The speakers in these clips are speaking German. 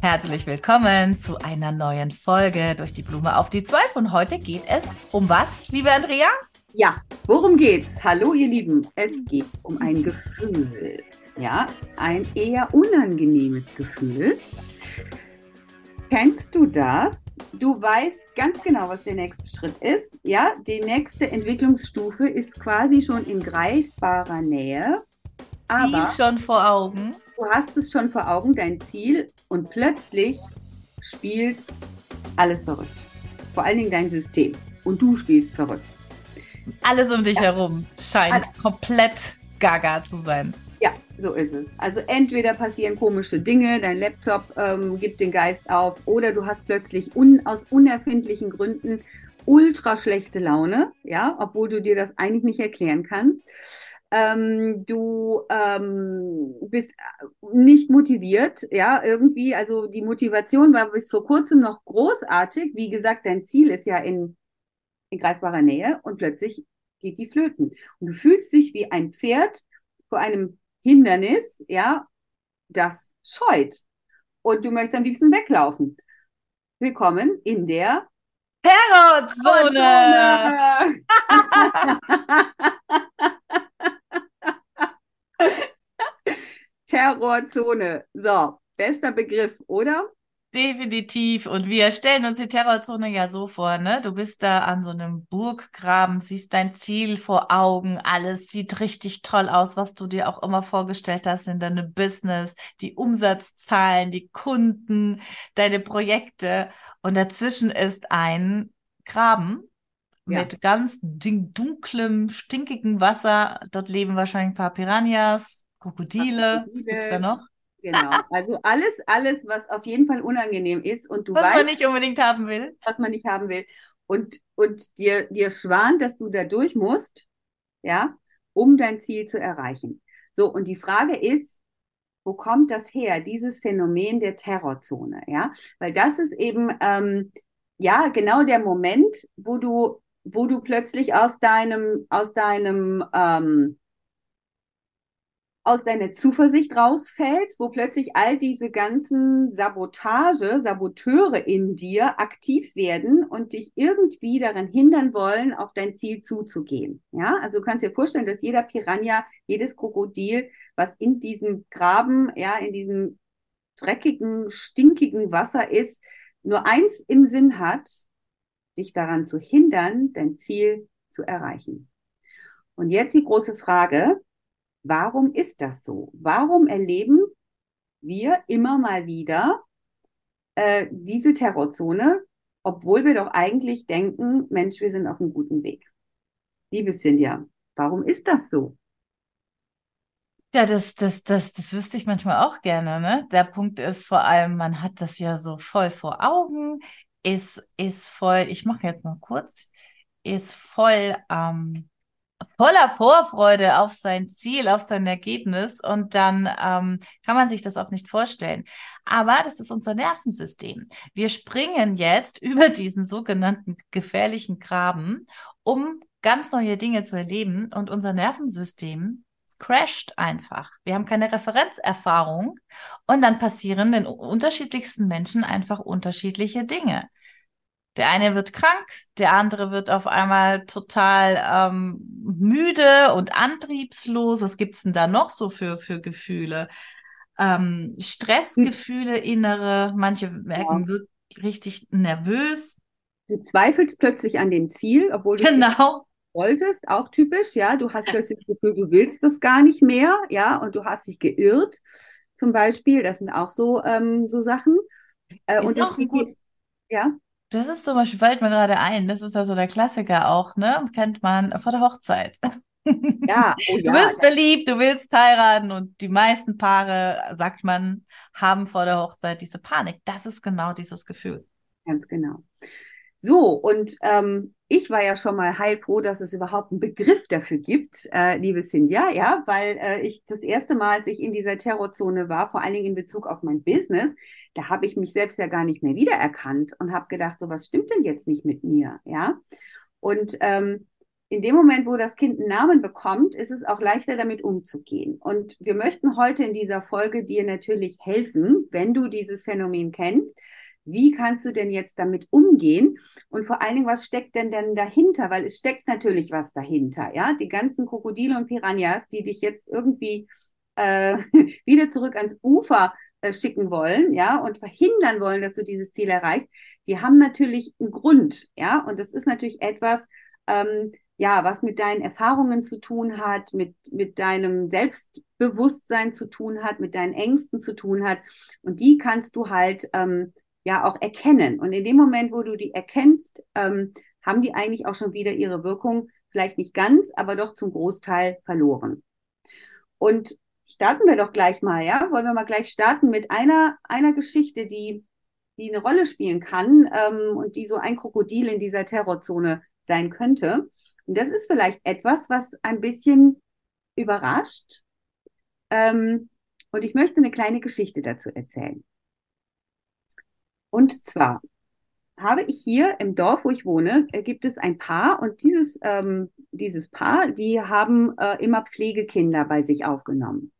Herzlich willkommen zu einer neuen Folge durch die Blume auf die Zwölf. Und heute geht es um was, liebe Andrea? Ja, worum geht's? Hallo, ihr Lieben. Es geht um ein Gefühl. Ja, ein eher unangenehmes Gefühl. Kennst du das? Du weißt ganz genau, was der nächste Schritt ist. Ja, die nächste Entwicklungsstufe ist quasi schon in greifbarer Nähe. Aber die schon vor Augen. Du hast es schon vor Augen, dein Ziel, und plötzlich spielt alles verrückt. Vor allen Dingen dein System. Und du spielst verrückt. Alles um dich ja. herum scheint alles. komplett gaga zu sein. Ja, so ist es. Also entweder passieren komische Dinge, dein Laptop ähm, gibt den Geist auf, oder du hast plötzlich un aus unerfindlichen Gründen ultra schlechte Laune, ja, obwohl du dir das eigentlich nicht erklären kannst. Ähm, du ähm, bist nicht motiviert, ja, irgendwie. Also die Motivation war bis vor kurzem noch großartig. Wie gesagt, dein Ziel ist ja in, in greifbarer Nähe und plötzlich geht die flöten. Und du fühlst dich wie ein Pferd vor einem Hindernis, ja, das scheut. Und du möchtest am liebsten weglaufen. Willkommen in der Terrorzone! Terrorzone. So, bester Begriff, oder? Definitiv. Und wir stellen uns die Terrorzone ja so vor, ne? Du bist da an so einem Burggraben, siehst dein Ziel vor Augen, alles sieht richtig toll aus, was du dir auch immer vorgestellt hast in deinem Business, die Umsatzzahlen, die Kunden, deine Projekte. Und dazwischen ist ein Graben ja. mit ganz dunklem, stinkigem Wasser. Dort leben wahrscheinlich ein paar Piranhas, Krokodile. Was gibt's da noch? Genau. Also alles, alles, was auf jeden Fall unangenehm ist und du was weißt, man nicht unbedingt haben will. Was man nicht haben will. Und, und dir, dir schwant, dass du da durch musst, ja, um dein Ziel zu erreichen. So, und die Frage ist, wo kommt das her, dieses Phänomen der Terrorzone, ja? Weil das ist eben, ähm, ja, genau der Moment, wo du, wo du plötzlich aus deinem, aus deinem, ähm, aus deiner Zuversicht rausfällst, wo plötzlich all diese ganzen Sabotage, Saboteure in dir aktiv werden und dich irgendwie daran hindern wollen, auf dein Ziel zuzugehen. Ja, also du kannst dir vorstellen, dass jeder Piranha, jedes Krokodil, was in diesem Graben, ja, in diesem dreckigen, stinkigen Wasser ist, nur eins im Sinn hat, dich daran zu hindern, dein Ziel zu erreichen. Und jetzt die große Frage, Warum ist das so? Warum erleben wir immer mal wieder äh, diese Terrorzone, obwohl wir doch eigentlich denken, Mensch, wir sind auf einem guten Weg? Liebe Cynthia, warum ist das so? Ja, das, das, das, das wüsste ich manchmal auch gerne. Ne? Der Punkt ist vor allem, man hat das ja so voll vor Augen, ist, ist voll, ich mache jetzt mal kurz, ist voll ähm, voller Vorfreude auf sein Ziel, auf sein Ergebnis und dann ähm, kann man sich das auch nicht vorstellen. Aber das ist unser Nervensystem. Wir springen jetzt über diesen sogenannten gefährlichen Graben, um ganz neue Dinge zu erleben und unser Nervensystem crasht einfach. Wir haben keine Referenzerfahrung und dann passieren den unterschiedlichsten Menschen einfach unterschiedliche Dinge. Der eine wird krank, der andere wird auf einmal total ähm, müde und antriebslos. Was gibt's denn da noch so für, für Gefühle? ähm, Stressgefühle, innere, manche merken ja. wirklich richtig nervös. Du zweifelst plötzlich an dem Ziel, obwohl du genau. wolltest, auch typisch, ja. Du hast plötzlich das Gefühl, du willst das gar nicht mehr, ja, und du hast dich geirrt, zum Beispiel. Das sind auch so, ähm, so Sachen. Äh, und das geht, gut, ja. Das ist zum Beispiel, fällt mir gerade ein, das ist ja so der Klassiker auch, ne? Kennt man vor der Hochzeit. Ja, oh ja. Du bist beliebt, du willst heiraten und die meisten Paare, sagt man, haben vor der Hochzeit diese Panik. Das ist genau dieses Gefühl. Ganz genau. So, und ähm, ich war ja schon mal heilfroh, dass es überhaupt einen Begriff dafür gibt, äh, liebe Cynthia, ja, weil äh, ich das erste Mal, als ich in dieser Terrorzone war, vor allen Dingen in Bezug auf mein Business, da habe ich mich selbst ja gar nicht mehr wiedererkannt und habe gedacht, so was stimmt denn jetzt nicht mit mir, ja. Und ähm, in dem Moment, wo das Kind einen Namen bekommt, ist es auch leichter damit umzugehen. Und wir möchten heute in dieser Folge dir natürlich helfen, wenn du dieses Phänomen kennst. Wie kannst du denn jetzt damit umgehen? Und vor allen Dingen, was steckt denn denn dahinter? Weil es steckt natürlich was dahinter, ja? Die ganzen Krokodile und Piranhas, die dich jetzt irgendwie äh, wieder zurück ans Ufer äh, schicken wollen, ja, und verhindern wollen, dass du dieses Ziel erreichst, die haben natürlich einen Grund, ja, und das ist natürlich etwas, ähm, ja, was mit deinen Erfahrungen zu tun hat, mit, mit deinem Selbstbewusstsein zu tun hat, mit deinen Ängsten zu tun hat. Und die kannst du halt ähm, ja auch erkennen. Und in dem Moment, wo du die erkennst, ähm, haben die eigentlich auch schon wieder ihre Wirkung, vielleicht nicht ganz, aber doch zum Großteil verloren. Und starten wir doch gleich mal, ja? Wollen wir mal gleich starten mit einer, einer Geschichte, die, die eine Rolle spielen kann ähm, und die so ein Krokodil in dieser Terrorzone sein könnte. Und das ist vielleicht etwas, was ein bisschen überrascht. Ähm, und ich möchte eine kleine Geschichte dazu erzählen. Und zwar habe ich hier im Dorf, wo ich wohne, äh, gibt es ein Paar und dieses, ähm, dieses Paar, die haben äh, immer Pflegekinder bei sich aufgenommen.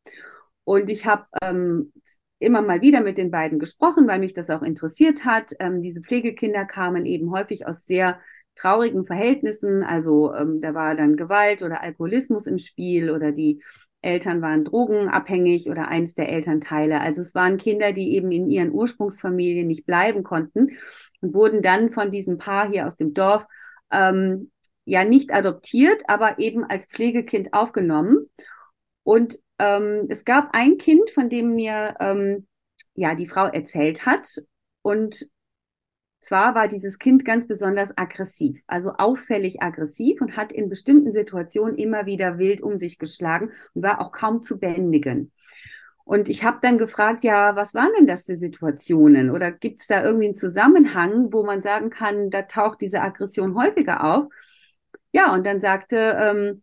Und ich habe ähm, immer mal wieder mit den beiden gesprochen, weil mich das auch interessiert hat. Ähm, diese Pflegekinder kamen eben häufig aus sehr traurigen Verhältnissen. Also ähm, da war dann Gewalt oder Alkoholismus im Spiel oder die Eltern waren drogenabhängig oder eins der Elternteile. Also es waren Kinder, die eben in ihren Ursprungsfamilien nicht bleiben konnten und wurden dann von diesem Paar hier aus dem Dorf ähm, ja nicht adoptiert, aber eben als Pflegekind aufgenommen. Und ähm, es gab ein Kind, von dem mir ähm, ja die Frau erzählt hat. Und zwar war dieses Kind ganz besonders aggressiv, also auffällig aggressiv und hat in bestimmten Situationen immer wieder wild um sich geschlagen und war auch kaum zu bändigen. Und ich habe dann gefragt, ja, was waren denn das für Situationen? Oder gibt es da irgendwie einen Zusammenhang, wo man sagen kann, da taucht diese Aggression häufiger auf? Ja, und dann sagte, ähm,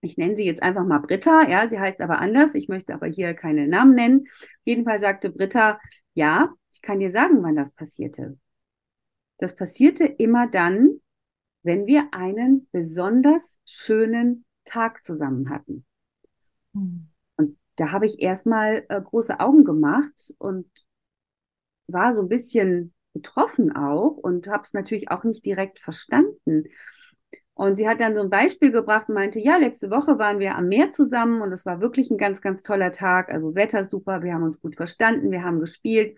ich nenne sie jetzt einfach mal Britta, ja, sie heißt aber anders, ich möchte aber hier keine Namen nennen. Auf jeden Fall sagte Britta, ja, ich kann dir sagen, wann das passierte. Das passierte immer dann, wenn wir einen besonders schönen Tag zusammen hatten. Mhm. Und da habe ich erstmal äh, große Augen gemacht und war so ein bisschen betroffen auch und habe es natürlich auch nicht direkt verstanden. Und sie hat dann so ein Beispiel gebracht und meinte, ja, letzte Woche waren wir am Meer zusammen und es war wirklich ein ganz, ganz toller Tag. Also Wetter super, wir haben uns gut verstanden, wir haben gespielt.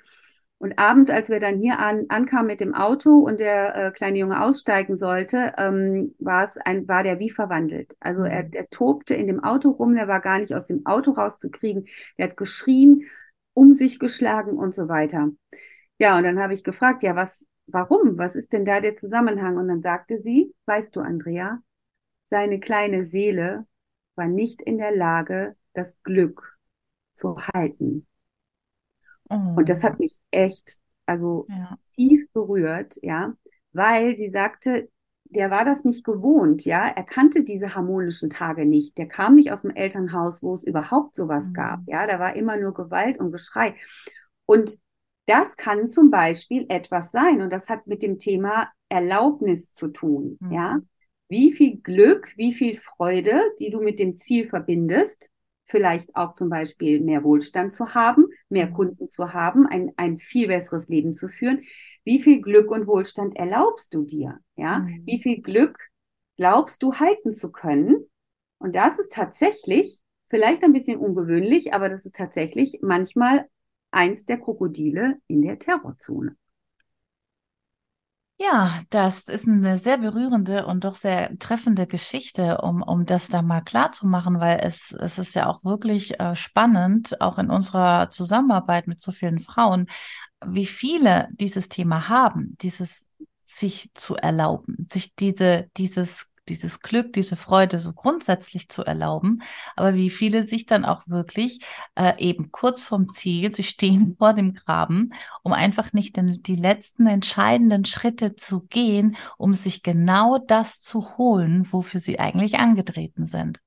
Und abends, als wir dann hier an, ankamen mit dem Auto und der äh, kleine Junge aussteigen sollte, ähm, war es ein, war der wie verwandelt. Also er, mhm. er tobte in dem Auto rum, der war gar nicht aus dem Auto rauszukriegen. Der hat geschrien, um sich geschlagen und so weiter. Ja, und dann habe ich gefragt, ja, was, warum? Was ist denn da der Zusammenhang? Und dann sagte sie, weißt du, Andrea, seine kleine Seele war nicht in der Lage, das Glück zu halten. Oh. Und das hat mich echt, also ja. tief berührt, ja, weil sie sagte, der war das nicht gewohnt, ja. Er kannte diese harmonischen Tage nicht. Der kam nicht aus dem Elternhaus, wo es überhaupt sowas mhm. gab, ja. Da war immer nur Gewalt und Geschrei. Und das kann zum Beispiel etwas sein und das hat mit dem Thema Erlaubnis zu tun, mhm. ja. Wie viel Glück, wie viel Freude, die du mit dem Ziel verbindest, vielleicht auch zum Beispiel mehr Wohlstand zu haben, mehr mhm. Kunden zu haben, ein, ein viel besseres Leben zu führen. Wie viel Glück und Wohlstand erlaubst du dir? Ja, mhm. wie viel Glück glaubst du halten zu können? Und das ist tatsächlich vielleicht ein bisschen ungewöhnlich, aber das ist tatsächlich manchmal eins der Krokodile in der Terrorzone. Ja, das ist eine sehr berührende und doch sehr treffende Geschichte, um, um das da mal klar zu machen, weil es, es ist ja auch wirklich äh, spannend, auch in unserer Zusammenarbeit mit so vielen Frauen, wie viele dieses Thema haben, dieses sich zu erlauben, sich diese, dieses dieses Glück, diese Freude so grundsätzlich zu erlauben, aber wie viele sich dann auch wirklich äh, eben kurz vorm Ziel, sie stehen vor dem Graben, um einfach nicht den, die letzten entscheidenden Schritte zu gehen, um sich genau das zu holen, wofür sie eigentlich angetreten sind.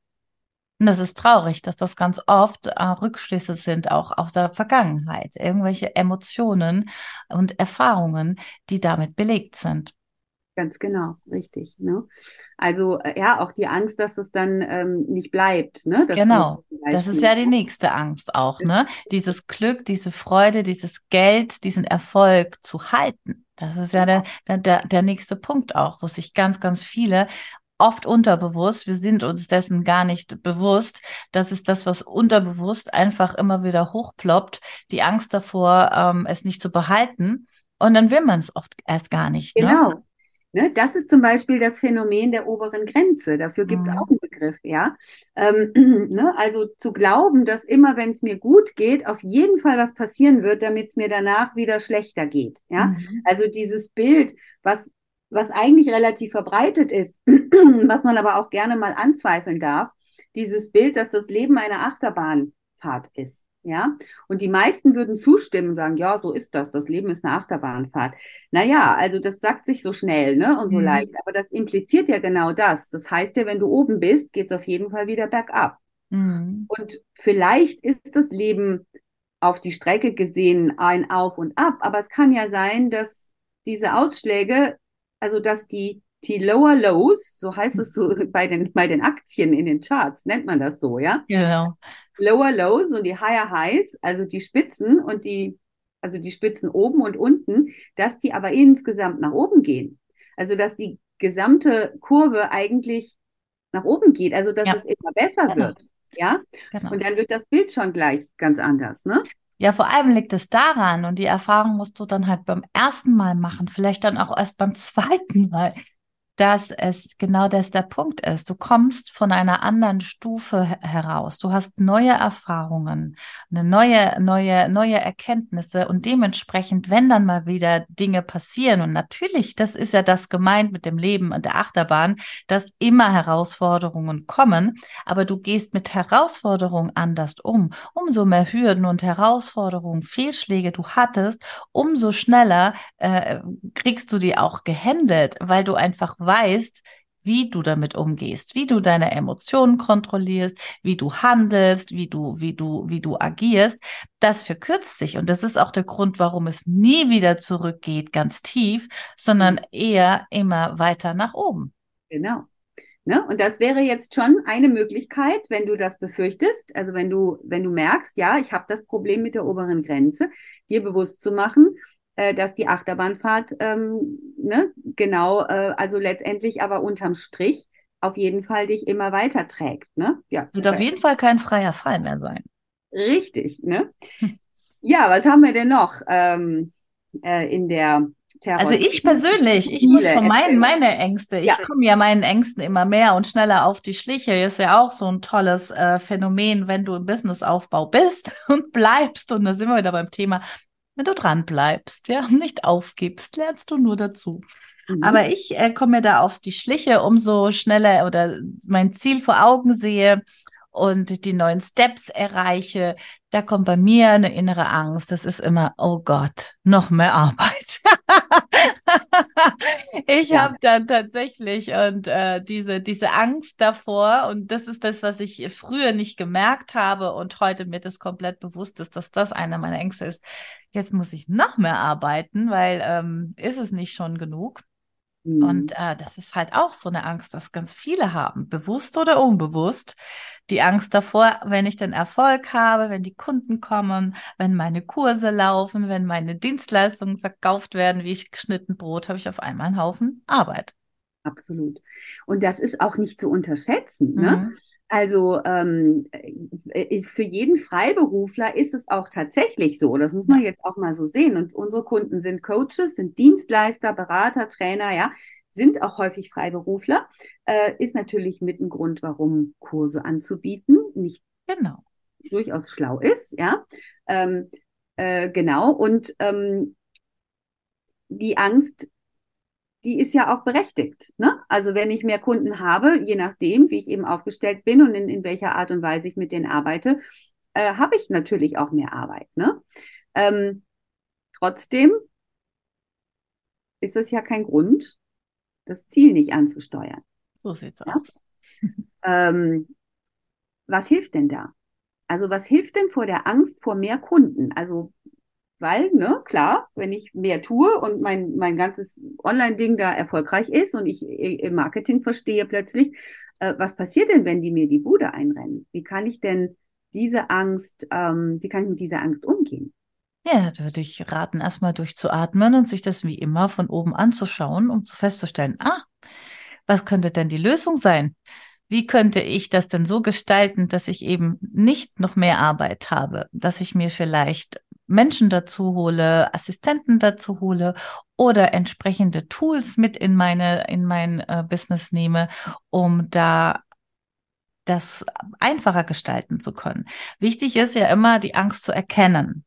Und das ist traurig, dass das ganz oft äh, Rückschlüsse sind, auch aus der Vergangenheit, irgendwelche Emotionen und Erfahrungen, die damit belegt sind. Ganz genau, richtig. Ne? Also äh, ja, auch die Angst, dass es dann ähm, nicht bleibt. Ne? Das genau, das ist ja die nächste Angst auch. Ne? Dieses Glück, diese Freude, dieses Geld, diesen Erfolg zu halten. Das ist ja der, der, der nächste Punkt auch, wo sich ganz, ganz viele oft unterbewusst, wir sind uns dessen gar nicht bewusst, das ist das, was unterbewusst einfach immer wieder hochploppt, die Angst davor, ähm, es nicht zu behalten. Und dann will man es oft erst gar nicht. Ne? Genau, ne? Ne, das ist zum Beispiel das Phänomen der oberen Grenze. Dafür gibt es mhm. auch einen Begriff, ja. Ähm, ne, also zu glauben, dass immer, wenn es mir gut geht, auf jeden Fall was passieren wird, damit es mir danach wieder schlechter geht. Ja. Mhm. Also dieses Bild, was, was eigentlich relativ verbreitet ist, was man aber auch gerne mal anzweifeln darf, dieses Bild, dass das Leben eine Achterbahnfahrt ist. Ja, und die meisten würden zustimmen und sagen, ja, so ist das. Das Leben ist eine Achterbahnfahrt. Naja, also das sagt sich so schnell, ne, und so mhm. leicht. Aber das impliziert ja genau das. Das heißt ja, wenn du oben bist, geht es auf jeden Fall wieder bergab. Mhm. Und vielleicht ist das Leben auf die Strecke gesehen ein Auf und Ab. Aber es kann ja sein, dass diese Ausschläge, also dass die die Lower Lows, so heißt es so bei den, bei den Aktien in den Charts, nennt man das so, ja? Genau. Lower Lows und die Higher Highs, also die Spitzen und die, also die Spitzen oben und unten, dass die aber insgesamt nach oben gehen. Also dass die gesamte Kurve eigentlich nach oben geht, also dass ja. es immer besser genau. wird. Ja, genau. und dann wird das Bild schon gleich ganz anders, ne? Ja, vor allem liegt es daran, und die Erfahrung musst du dann halt beim ersten Mal machen, vielleicht dann auch erst beim zweiten Mal, dass es genau das der Punkt ist. Du kommst von einer anderen Stufe heraus. Du hast neue Erfahrungen, eine neue, neue, neue Erkenntnisse und dementsprechend, wenn dann mal wieder Dinge passieren und natürlich, das ist ja das gemeint mit dem Leben und der Achterbahn, dass immer Herausforderungen kommen, aber du gehst mit Herausforderungen anders um. Umso mehr Hürden und Herausforderungen, Fehlschläge du hattest, umso schneller äh, kriegst du die auch gehandelt, weil du einfach weißt, wie du damit umgehst, wie du deine Emotionen kontrollierst, wie du handelst, wie du, wie du, wie du agierst, das verkürzt sich. Und das ist auch der Grund, warum es nie wieder zurückgeht, ganz tief, sondern eher immer weiter nach oben. Genau. Ne? Und das wäre jetzt schon eine Möglichkeit, wenn du das befürchtest, also wenn du, wenn du merkst, ja, ich habe das Problem mit der oberen Grenze, dir bewusst zu machen, äh, dass die Achterbahnfahrt ähm, ne, genau, äh, also letztendlich aber unterm Strich auf jeden Fall dich immer weiter trägt. Ne? Ja, Wird auf jeden Fall kein freier Fall mehr sein. Richtig, ne? Ja, was haben wir denn noch ähm, äh, in der Terror? Also ich persönlich, ich muss von meinen meine Ängste, ja. ich komme ja meinen Ängsten immer mehr und schneller auf die Schliche. Ist ja auch so ein tolles äh, Phänomen, wenn du im Businessaufbau bist und bleibst. Und da sind wir wieder beim Thema wenn du dran bleibst, ja, nicht aufgibst, lernst du nur dazu. Mhm. Aber ich äh, komme mir da auf die Schliche, umso schneller oder mein Ziel vor Augen sehe und die neuen Steps erreiche, da kommt bei mir eine innere Angst. Das ist immer, oh Gott, noch mehr Arbeit. ich ja. habe dann tatsächlich und äh, diese diese Angst davor und das ist das, was ich früher nicht gemerkt habe und heute mir das komplett bewusst ist, dass das einer meiner Ängste ist jetzt muss ich noch mehr arbeiten, weil ähm, ist es nicht schon genug? Mhm. Und äh, das ist halt auch so eine Angst, dass ganz viele haben, bewusst oder unbewusst. Die Angst davor, wenn ich den Erfolg habe, wenn die Kunden kommen, wenn meine Kurse laufen, wenn meine Dienstleistungen verkauft werden, wie ich geschnitten Brot, habe ich auf einmal einen Haufen Arbeit. Absolut. Und das ist auch nicht zu unterschätzen. Ne? Also ähm, ist für jeden Freiberufler ist es auch tatsächlich so. Das muss man jetzt auch mal so sehen. Und unsere Kunden sind Coaches, sind Dienstleister, Berater, Trainer, ja, sind auch häufig Freiberufler. Äh, ist natürlich mit ein Grund, warum Kurse anzubieten nicht genau durchaus schlau ist, ja. Ähm, äh, genau. Und ähm, die Angst die ist ja auch berechtigt. Ne? Also wenn ich mehr Kunden habe, je nachdem, wie ich eben aufgestellt bin und in, in welcher Art und Weise ich mit denen arbeite, äh, habe ich natürlich auch mehr Arbeit. Ne? Ähm, trotzdem ist das ja kein Grund, das Ziel nicht anzusteuern. So sieht's ja? aus. ähm, was hilft denn da? Also was hilft denn vor der Angst vor mehr Kunden? Also weil, ne, klar, wenn ich mehr tue und mein, mein ganzes Online-Ding da erfolgreich ist und ich im Marketing verstehe plötzlich, äh, was passiert denn, wenn die mir die Bude einrennen? Wie kann ich denn diese Angst, ähm, wie kann ich mit dieser Angst umgehen? Ja, da würde ich raten, erstmal durchzuatmen und sich das wie immer von oben anzuschauen, um zu festzustellen, ah, was könnte denn die Lösung sein? Wie könnte ich das denn so gestalten, dass ich eben nicht noch mehr Arbeit habe, dass ich mir vielleicht Menschen dazu hole, Assistenten dazu hole oder entsprechende Tools mit in meine, in mein äh, Business nehme, um da das einfacher gestalten zu können. Wichtig ist ja immer, die Angst zu erkennen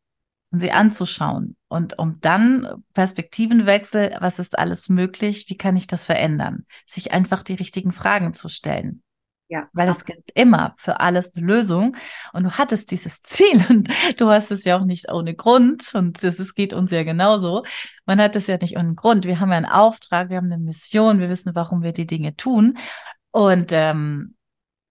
und sie anzuschauen und um dann Perspektivenwechsel, was ist alles möglich, wie kann ich das verändern, sich einfach die richtigen Fragen zu stellen. Ja. Weil es gibt immer für alles eine Lösung. Und du hattest dieses Ziel und du hast es ja auch nicht ohne Grund. Und es geht uns ja genauso. Man hat es ja nicht ohne Grund. Wir haben ja einen Auftrag, wir haben eine Mission, wir wissen, warum wir die Dinge tun. Und ähm,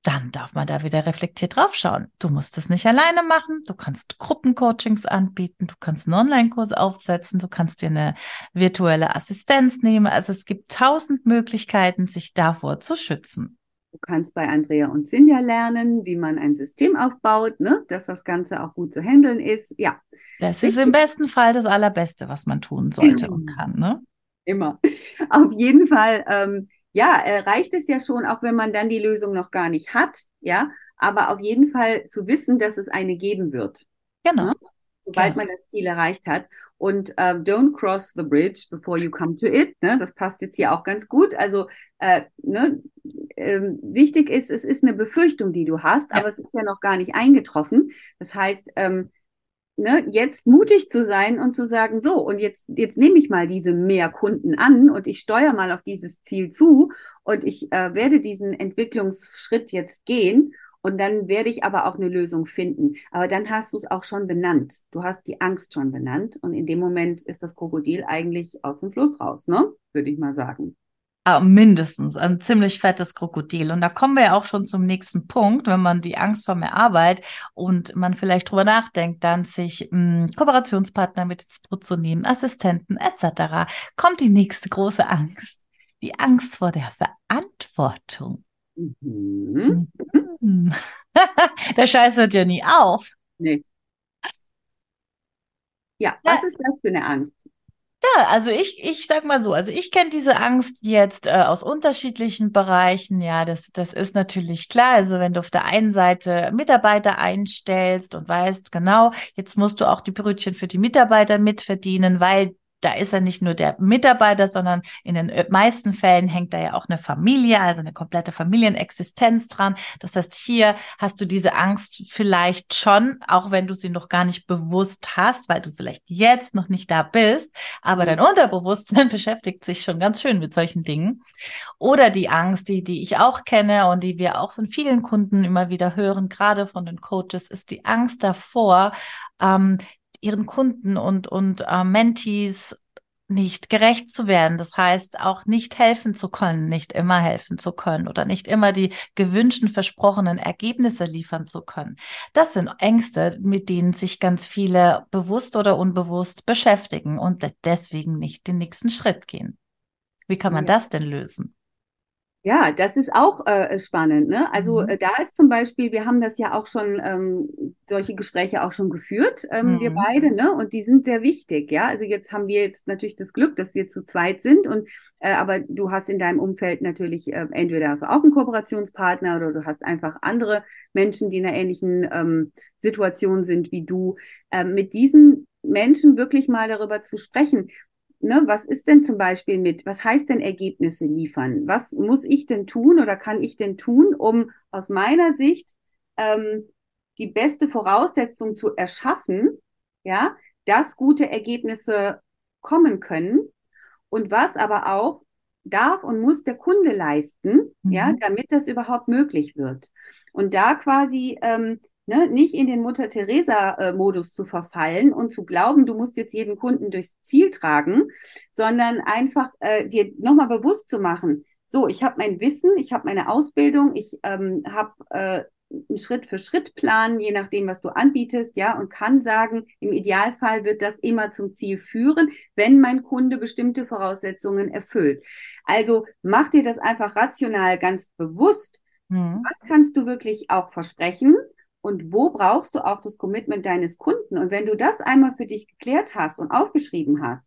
dann darf man da wieder reflektiert draufschauen. Du musst es nicht alleine machen. Du kannst Gruppencoachings anbieten. Du kannst einen Online-Kurs aufsetzen. Du kannst dir eine virtuelle Assistenz nehmen. Also es gibt tausend Möglichkeiten, sich davor zu schützen. Du kannst bei Andrea und Sinja lernen, wie man ein System aufbaut, ne? dass das Ganze auch gut zu handeln ist. Ja. Das ist im besten Fall das Allerbeste, was man tun sollte und kann. Ne? Immer. Auf jeden Fall, ähm, ja, äh, reicht es ja schon, auch wenn man dann die Lösung noch gar nicht hat, ja, aber auf jeden Fall zu wissen, dass es eine geben wird. Genau. Ne? Sobald man das Ziel erreicht hat. Und äh, don't cross the bridge before you come to it. Ne? Das passt jetzt hier auch ganz gut. Also äh, ne, äh, wichtig ist, es ist eine Befürchtung, die du hast, ja. aber es ist ja noch gar nicht eingetroffen. Das heißt, ähm, ne, jetzt mutig zu sein und zu sagen, so, und jetzt, jetzt nehme ich mal diese mehr Kunden an und ich steuere mal auf dieses Ziel zu und ich äh, werde diesen Entwicklungsschritt jetzt gehen und dann werde ich aber auch eine Lösung finden. Aber dann hast du es auch schon benannt. Du hast die Angst schon benannt. Und in dem Moment ist das Krokodil eigentlich aus dem Fluss raus, ne? Würde ich mal sagen. Ah, mindestens ein ziemlich fettes Krokodil. Und da kommen wir ja auch schon zum nächsten Punkt, wenn man die Angst vor mehr Arbeit und man vielleicht drüber nachdenkt, dann sich mh, hm, Kooperationspartner mit ins Boot zu nehmen, Assistenten etc., kommt die nächste große Angst. Die Angst vor der Verantwortung. Mhm. Mhm. Der Scheiß hört ja nie auf. Nee. Ja, was ja. ist das für eine Angst? Ja, also ich, ich sag mal so, also ich kenne diese Angst jetzt äh, aus unterschiedlichen Bereichen. Ja, das, das ist natürlich klar. Also wenn du auf der einen Seite Mitarbeiter einstellst und weißt, genau, jetzt musst du auch die Brötchen für die Mitarbeiter mitverdienen, weil da ist er nicht nur der Mitarbeiter, sondern in den äh, meisten Fällen hängt da ja auch eine Familie, also eine komplette Familienexistenz dran. Das heißt, hier hast du diese Angst vielleicht schon, auch wenn du sie noch gar nicht bewusst hast, weil du vielleicht jetzt noch nicht da bist, aber dein Unterbewusstsein beschäftigt sich schon ganz schön mit solchen Dingen. Oder die Angst, die, die ich auch kenne und die wir auch von vielen Kunden immer wieder hören, gerade von den Coaches, ist die Angst davor, ähm, ihren Kunden und, und äh, Mentees nicht gerecht zu werden. Das heißt, auch nicht helfen zu können, nicht immer helfen zu können oder nicht immer die gewünschten, versprochenen Ergebnisse liefern zu können. Das sind Ängste, mit denen sich ganz viele bewusst oder unbewusst beschäftigen und deswegen nicht den nächsten Schritt gehen. Wie kann man ja. das denn lösen? Ja, das ist auch äh, spannend. Ne? Also Mhm. äh, da ist zum Beispiel, wir haben das ja auch schon, ähm, solche Gespräche auch schon geführt, ähm, wir Mhm. beide, ne? Und die sind sehr wichtig, ja. Also jetzt haben wir jetzt natürlich das Glück, dass wir zu zweit sind und äh, aber du hast in deinem Umfeld natürlich äh, entweder hast du auch einen Kooperationspartner oder du hast einfach andere Menschen, die in einer ähnlichen ähm, Situation sind wie du. Ähm, mit diesen Menschen wirklich mal darüber zu sprechen ne, was ist denn zum Beispiel mit, was heißt denn Ergebnisse liefern? Was muss ich denn tun oder kann ich denn tun, um aus meiner Sicht ähm, die beste Voraussetzung zu erschaffen, ja, dass gute Ergebnisse kommen können und was aber auch darf und muss der Kunde leisten, ja, Mhm. damit das überhaupt möglich wird. Und da quasi ähm, ne, nicht in den Mutter-Teresa-Modus zu verfallen und zu glauben, du musst jetzt jeden Kunden durchs Ziel tragen, sondern einfach äh, dir nochmal bewusst zu machen, so, ich habe mein Wissen, ich habe meine Ausbildung, ich ähm, habe äh, einen Schritt-für-Schritt-Plan, je nachdem, was du anbietest, ja, und kann sagen, im Idealfall wird das immer zum Ziel führen, wenn mein Kunde bestimmte Voraussetzungen erfüllt. Also mach dir das einfach rational ganz bewusst. Mhm. Was kannst du wirklich auch versprechen? Und wo brauchst du auch das Commitment deines Kunden? Und wenn du das einmal für dich geklärt hast und aufgeschrieben hast,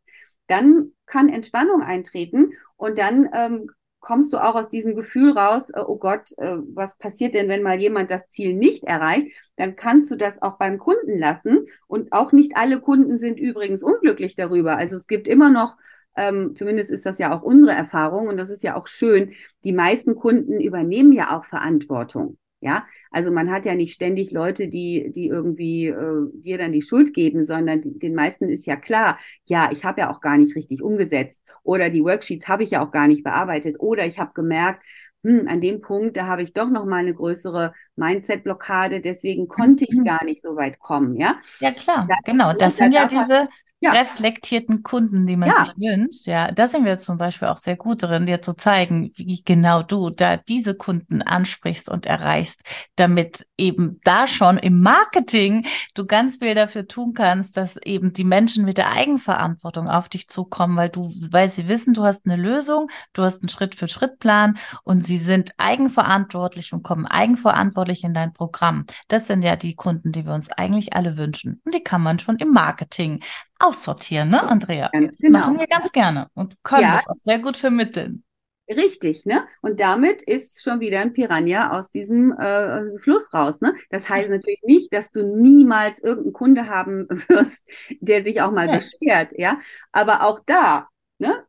dann kann Entspannung eintreten und dann ähm, kommst du auch aus diesem Gefühl raus, äh, oh Gott, äh, was passiert denn, wenn mal jemand das Ziel nicht erreicht? Dann kannst du das auch beim Kunden lassen. Und auch nicht alle Kunden sind übrigens unglücklich darüber. Also es gibt immer noch ähm, zumindest ist das ja auch unsere Erfahrung und das ist ja auch schön. Die meisten Kunden übernehmen ja auch Verantwortung. Ja, also man hat ja nicht ständig Leute, die, die irgendwie äh, dir dann die Schuld geben, sondern den meisten ist ja klar, ja, ich habe ja auch gar nicht richtig umgesetzt oder die Worksheets habe ich ja auch gar nicht bearbeitet oder ich habe gemerkt, hm, an dem Punkt, da habe ich doch noch mal eine größere Mindset-Blockade, deswegen konnte ich Mhm. gar nicht so weit kommen, ja. Ja, klar, genau. Das da sind ja diese ja, reflektierten Kunden, die man ja, sich wünscht. Ja, da sind wir zum Beispiel auch sehr gut drin, dir zu zeigen, wie genau du da diese Kunden ansprichst und erreichst, damit eben da schon im Marketing du ganz viel dafür tun kannst, dass eben die Menschen mit der Eigenverantwortung auf dich zukommen, weil du, weil sie wissen, du hast eine Lösung, du hast einen Schritt-für-Schritt-Plan und sie sind eigenverantwortlich und kommen eigenverantwortlich in dein Programm. Das sind ja die Kunden, die wir uns eigentlich alle wünschen. Und die kann man schon im Marketing aussortieren, ne, Andrea? ganz Das machen genau. wir ganz gerne und können Ja, das auch sehr gut vermitteln. Richtig, ne? Und damit ist schon wieder ein Piranha aus diesem äh, Fluss raus, ne? Das heißt natürlich nicht, dass du niemals irgendeinen Kunde haben wirst, der sich auch mal Nee. beschwert, ja? Aber auch da, ne?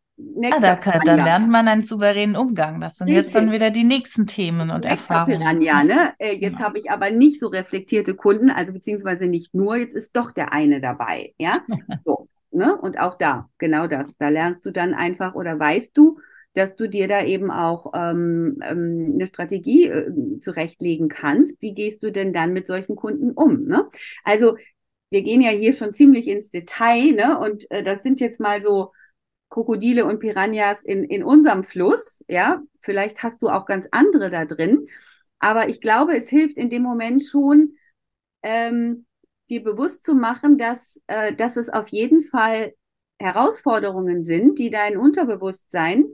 Ah, da, kann, da lernt man einen souveränen Umgang. Das sind jetzt dann wieder die nächsten Themen und Nächster Erfahrungen. Piranha, ne? Äh, jetzt Genau. habe ich aber nicht so reflektierte Kunden, also beziehungsweise nicht nur, jetzt ist doch der eine dabei, ja? So, ne? Und auch da, genau das. Da lernst du dann einfach oder weißt du, dass du dir da eben auch ähm, ähm, eine Strategie äh, zurechtlegen kannst. Wie gehst du denn dann mit solchen Kunden um? Ne? Also wir gehen ja hier schon ziemlich ins Detail, ne? Und äh, das sind jetzt mal so Krokodile und Piranhas in, in unserem Fluss, ja. Vielleicht hast du auch ganz andere da drin. Aber ich glaube, es hilft in dem Moment schon, ähm, dir bewusst zu machen, dass, äh, dass es auf jeden Fall Herausforderungen sind, die dein Unterbewusstsein,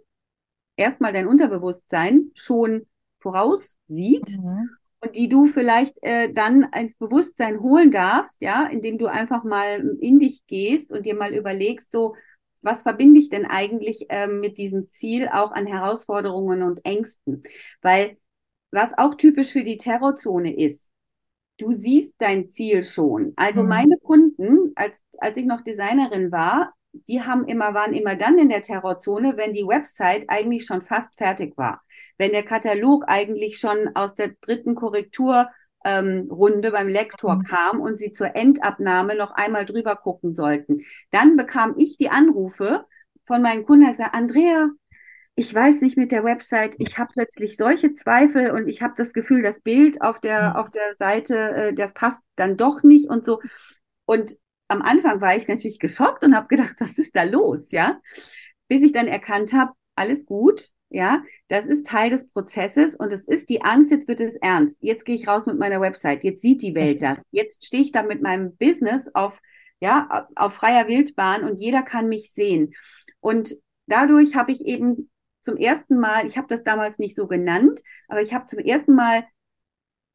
erstmal dein Unterbewusstsein schon voraussieht Mhm. und die du vielleicht äh, dann ins Bewusstsein holen darfst, ja, indem du einfach mal in dich gehst und dir mal überlegst, so, was verbinde ich denn eigentlich ähm, mit diesem Ziel auch an Herausforderungen und Ängsten? Weil was auch typisch für die Terrorzone ist, du siehst dein Ziel schon. Also Mhm. meine Kunden, als, als ich noch Designerin war, die haben immer, waren immer dann in der Terrorzone, wenn die Website eigentlich schon fast fertig war. Wenn der Katalog eigentlich schon aus der dritten Korrektur ähm, Runde beim Lektor Mhm. kam und sie zur Endabnahme noch einmal drüber gucken sollten. Dann bekam ich die Anrufe von meinen Kunden, die gesagt, Andrea, ich weiß nicht mit der Website, ich habe plötzlich solche Zweifel und ich habe das Gefühl, das Bild auf der, Mhm. auf der Seite, äh, das passt dann doch nicht und so. Und am Anfang war ich natürlich geschockt und habe gedacht, was ist da los, ja? Bis ich dann erkannt habe, alles gut, ja, das ist Teil des Prozesses und es ist die Angst, jetzt wird es ernst. Jetzt gehe ich raus mit meiner Website, jetzt sieht die Welt das. Jetzt stehe ich da mit meinem Business auf, ja, auf freier Wildbahn und jeder kann mich sehen. Und dadurch habe ich eben zum ersten Mal, ich habe das damals nicht so genannt, aber ich habe zum ersten Mal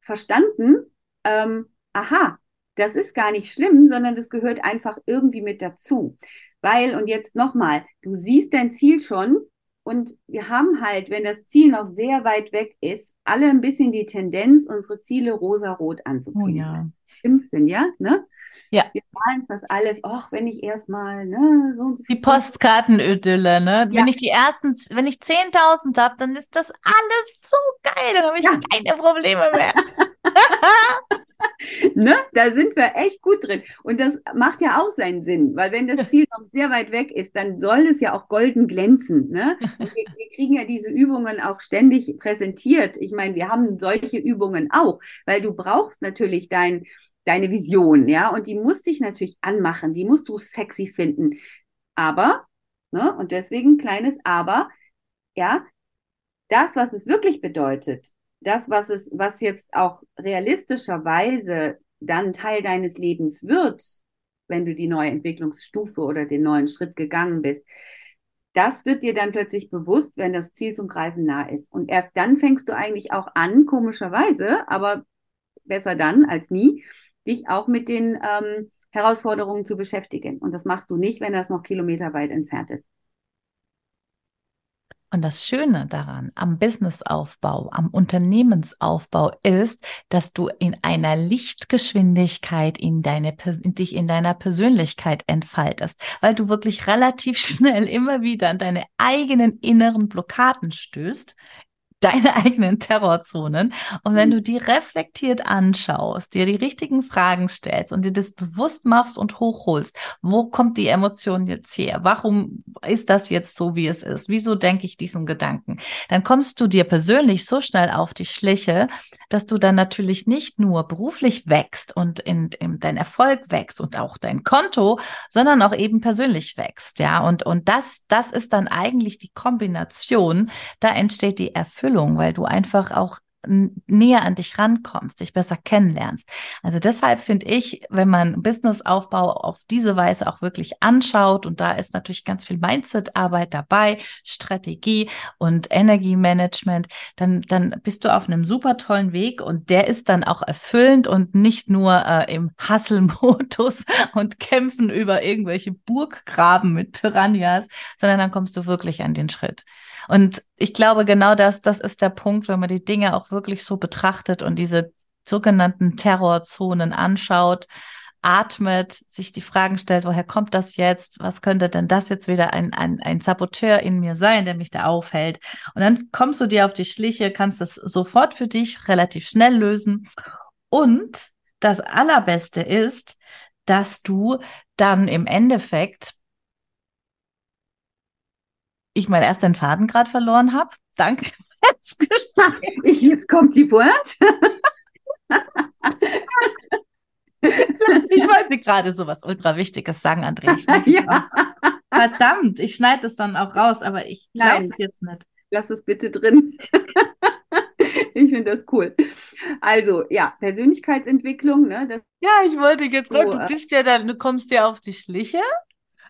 verstanden, ähm, aha, das ist gar nicht schlimm, sondern das gehört einfach irgendwie mit dazu. Weil, und jetzt nochmal, du siehst dein Ziel schon und wir haben halt, wenn das Ziel noch sehr weit weg ist, alle ein bisschen die Tendenz, unsere Ziele rosa-rot anzupinseln. Oh ja. Stimmt's denn, ja? Ne? Ja. Wir malen das alles, ach, wenn ich erstmal, ne, so und so. Die Postkartenödille, ne? Ja. Wenn ich die ersten, wenn ich 10.000 habe, dann ist das alles so geil, dann habe ich ja. keine Probleme mehr. ne? Da sind wir echt gut drin. Und das macht ja auch seinen Sinn, weil wenn das Ziel noch sehr weit weg ist, dann soll es ja auch golden glänzen. Ne? Wir, wir, kriegen ja diese Übungen auch ständig präsentiert. Ich meine, wir haben solche Übungen auch, weil du brauchst natürlich dein, deine Vision, ja, und die muss dich natürlich anmachen, die musst du sexy finden. Aber, ne, und deswegen kleines Aber, ja, das, was es wirklich bedeutet, das, was es, was jetzt auch realistischerweise dann Teil deines Lebens wird, wenn du die neue Entwicklungsstufe oder den neuen Schritt gegangen bist, das wird dir dann plötzlich bewusst, wenn das Ziel zum Greifen nah ist. Und erst dann fängst du eigentlich auch an, komischerweise, aber besser dann als nie, dich auch mit den ähm, Herausforderungen zu beschäftigen. Und das machst du nicht, wenn das noch kilometerweit entfernt ist. Und das Schöne daran am Businessaufbau, am Unternehmensaufbau ist, dass du in einer Lichtgeschwindigkeit in deine, in dich in deiner Persönlichkeit entfaltest, weil du wirklich relativ schnell immer wieder an deine eigenen inneren Blockaden stößt, deine eigenen Terrorzonen. Und wenn mhm. du die reflektiert anschaust, dir die richtigen Fragen stellst und dir das bewusst machst und hochholst, wo kommt die Emotion jetzt her? Warum ist das jetzt so, wie es ist? Wieso denke ich diesen Gedanken? Dann kommst du dir persönlich so schnell auf die Schliche, dass du dann natürlich nicht nur beruflich wächst und in, in dein Erfolg wächst und auch dein Konto, sondern auch eben persönlich wächst. Ja, und, und das, das ist dann eigentlich die Kombination. Da entsteht die Erfüllung Erfüllung, weil du einfach auch näher an dich rankommst, dich besser kennenlernst. Also deshalb finde ich, wenn man Businessaufbau auf diese Weise auch wirklich anschaut und da ist natürlich ganz viel Mindset-Arbeit dabei, Strategie und Energiemanagement, dann, dann bist du auf einem super tollen Weg und der ist dann auch erfüllend und nicht nur äh, im Hustle-Modus und kämpfen über irgendwelche Burggraben mit Piranhas, sondern dann kommst du wirklich an den Schritt. Und ich glaube, genau das, das ist der Punkt, wenn man die Dinge auch wirklich so betrachtet und diese sogenannten Terrorzonen anschaut, atmet, sich die Fragen stellt, woher kommt das jetzt? Was könnte denn das jetzt wieder ein, ein, ein Saboteur in mir sein, der mich da aufhält? Und dann kommst du dir auf die Schliche, kannst das sofort für dich relativ schnell lösen. Und das Allerbeste ist, dass du dann im Endeffekt ich meinen ersten Faden gerade verloren habe. Danke. ich, jetzt kommt die Pointe. ich wollte gerade so was ultra Wichtiges sagen, André. ja. Verdammt, ich schneide es dann auch raus, aber ich glaube es jetzt nicht. Lass es bitte drin. ich finde das cool. Also, ja, Persönlichkeitsentwicklung, ne? Das ja, ich wollte jetzt so, du äh, bist ja dann, du kommst ja auf die Schliche.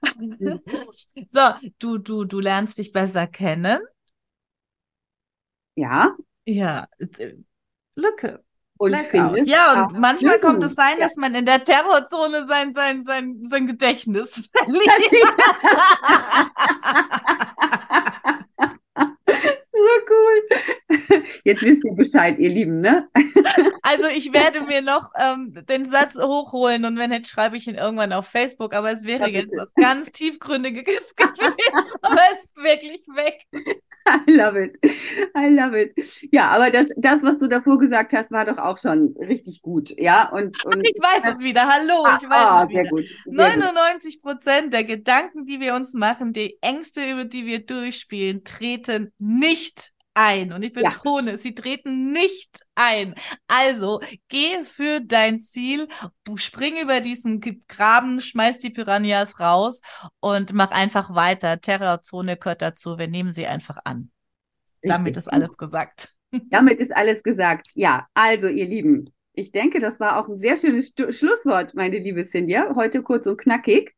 so, du, du, du lernst dich besser kennen. Ja. Ja, Lücke. Und ja, und manchmal kommt es sein, dass man in der Terrorzone sein, sein, sein, sein Gedächtnis verliert. cool. Jetzt wisst ihr Bescheid, ihr Lieben, ne? Also ich werde mir noch ähm, den Satz hochholen und wenn nicht, schreibe ich ihn irgendwann auf Facebook, aber es wäre ja, jetzt was ganz tiefgründiges gewesen, aber es ist wirklich weg. I love it. I love it. Ja, aber das, das, was du davor gesagt hast, war doch auch schon richtig gut. Ja, und, und ich weiß es wieder. Hallo, ah, ich weiß ah, es wieder. Gut, 99 Prozent der Gedanken, die wir uns machen, die Ängste, über die wir durchspielen, treten nicht ein. Und ich betone, ja. sie treten nicht ein. Also geh für dein Ziel, spring über diesen Graben, schmeiß die Piranhas raus und mach einfach weiter. Terrorzone gehört dazu. Wir nehmen sie einfach an. Richtig. Damit ist alles gesagt. Damit ist alles gesagt. Ja, also ihr Lieben, ich denke, das war auch ein sehr schönes Stu Schlusswort, meine liebe Cynthia. Heute kurz und knackig.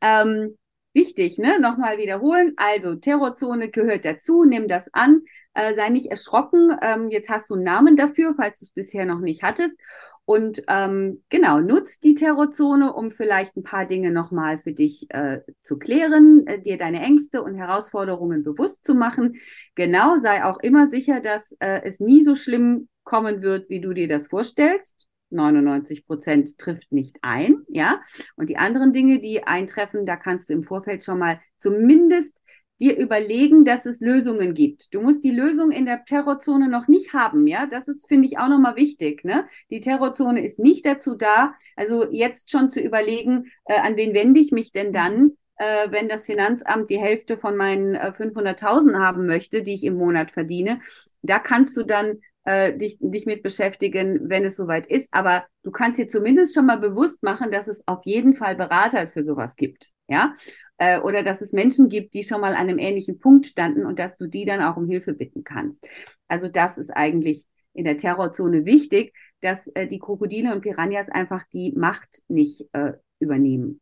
Ähm, wichtig, ne? Nochmal wiederholen. Also, Terrorzone gehört dazu, nimm das an, äh, sei nicht erschrocken. Ähm, jetzt hast du einen Namen dafür, falls du es bisher noch nicht hattest. Und ähm, genau, nutzt die Terrorzone, um vielleicht ein paar Dinge nochmal für dich äh, zu klären, äh, dir deine Ängste und Herausforderungen bewusst zu machen. Genau, sei auch immer sicher, dass äh, es nie so schlimm kommen wird, wie du dir das vorstellst. 99 Prozent trifft nicht ein, ja. Und die anderen Dinge, die eintreffen, da kannst du im Vorfeld schon mal zumindest dir überlegen, dass es Lösungen gibt. Du musst die Lösung in der Terrorzone noch nicht haben, ja. Das ist, finde ich, auch nochmal wichtig, ne. Die Terrorzone ist nicht dazu da, also jetzt schon zu überlegen, äh, an wen wende ich mich denn dann, äh, wenn das Finanzamt die Hälfte von meinen äh, 500.000 haben möchte, die ich im Monat verdiene. Da kannst du dann äh, dich, dich mit beschäftigen, wenn es soweit ist. Aber du kannst dir zumindest schon mal bewusst machen, dass es auf jeden Fall Berater für sowas gibt. Ja, äh, oder dass es Menschen gibt, die schon mal an einem ähnlichen Punkt standen und dass du die dann auch um Hilfe bitten kannst. Also das ist eigentlich in der Terrorzone wichtig, dass äh, die Krokodile und Piranhas einfach die Macht nicht äh, übernehmen.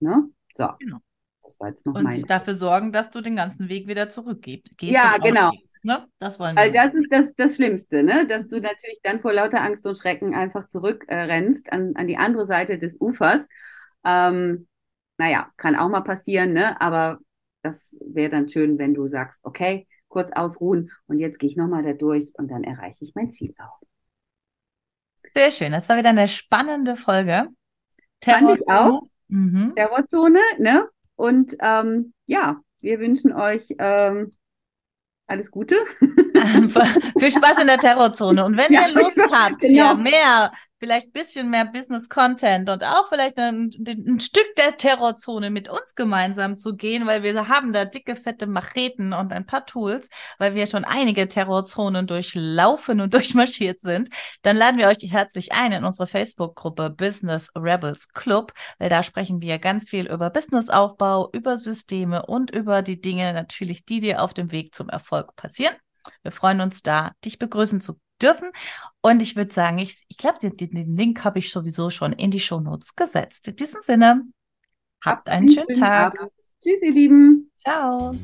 Ne? So. Genau. Das war jetzt noch und mein. dafür sorgen, dass du den ganzen Weg wieder zurückgehst. Ja, genau. Gehst, ne? Das wollen wir. Weil das ist das, das Schlimmste, ne? dass du natürlich dann vor lauter Angst und Schrecken einfach zurückrennst äh, an, an die andere Seite des Ufers. Ähm, naja, kann auch mal passieren, ne? aber das wäre dann schön, wenn du sagst, okay, kurz ausruhen und jetzt gehe ich nochmal da durch und dann erreiche ich mein Ziel auch. Sehr schön, das war wieder eine spannende Folge. Terrorzone. Fand ich auch. Mhm. Terrorzone, ne? Und ähm, ja, wir wünschen euch ähm, alles Gute. Viel Spaß in der Terrorzone. Und wenn ja, ihr Lust habt, genau. ja, mehr vielleicht ein bisschen mehr Business-Content und auch vielleicht ein, ein, Stück der Terrorzone mit uns gemeinsam zu gehen, weil wir haben da dicke, fette Macheten und ein paar Tools, weil wir schon einige Terrorzonen durchlaufen und durchmarschiert sind, dann laden wir euch herzlich ein in unsere Facebook-Gruppe Business Rebels Club, weil da sprechen wir ganz viel über Businessaufbau, über Systeme und über die Dinge natürlich, die dir auf dem Weg zum Erfolg passieren. Wir freuen uns da, dich begrüßen zu dürfen. Und ich würde sagen, ich, ich glaube, den, den, Link habe ich sowieso schon in die Shownotes gesetzt. In diesem Sinne, habt einen, einen schönen, schönen Tag. Abend. Tschüss, ihr Lieben. Ciao.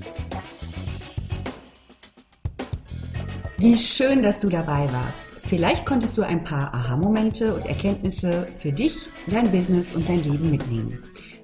Wie schön, dass du dabei warst. Vielleicht konntest du ein paar Aha-Momente und Erkenntnisse für dich, dein Business und dein Leben mitnehmen.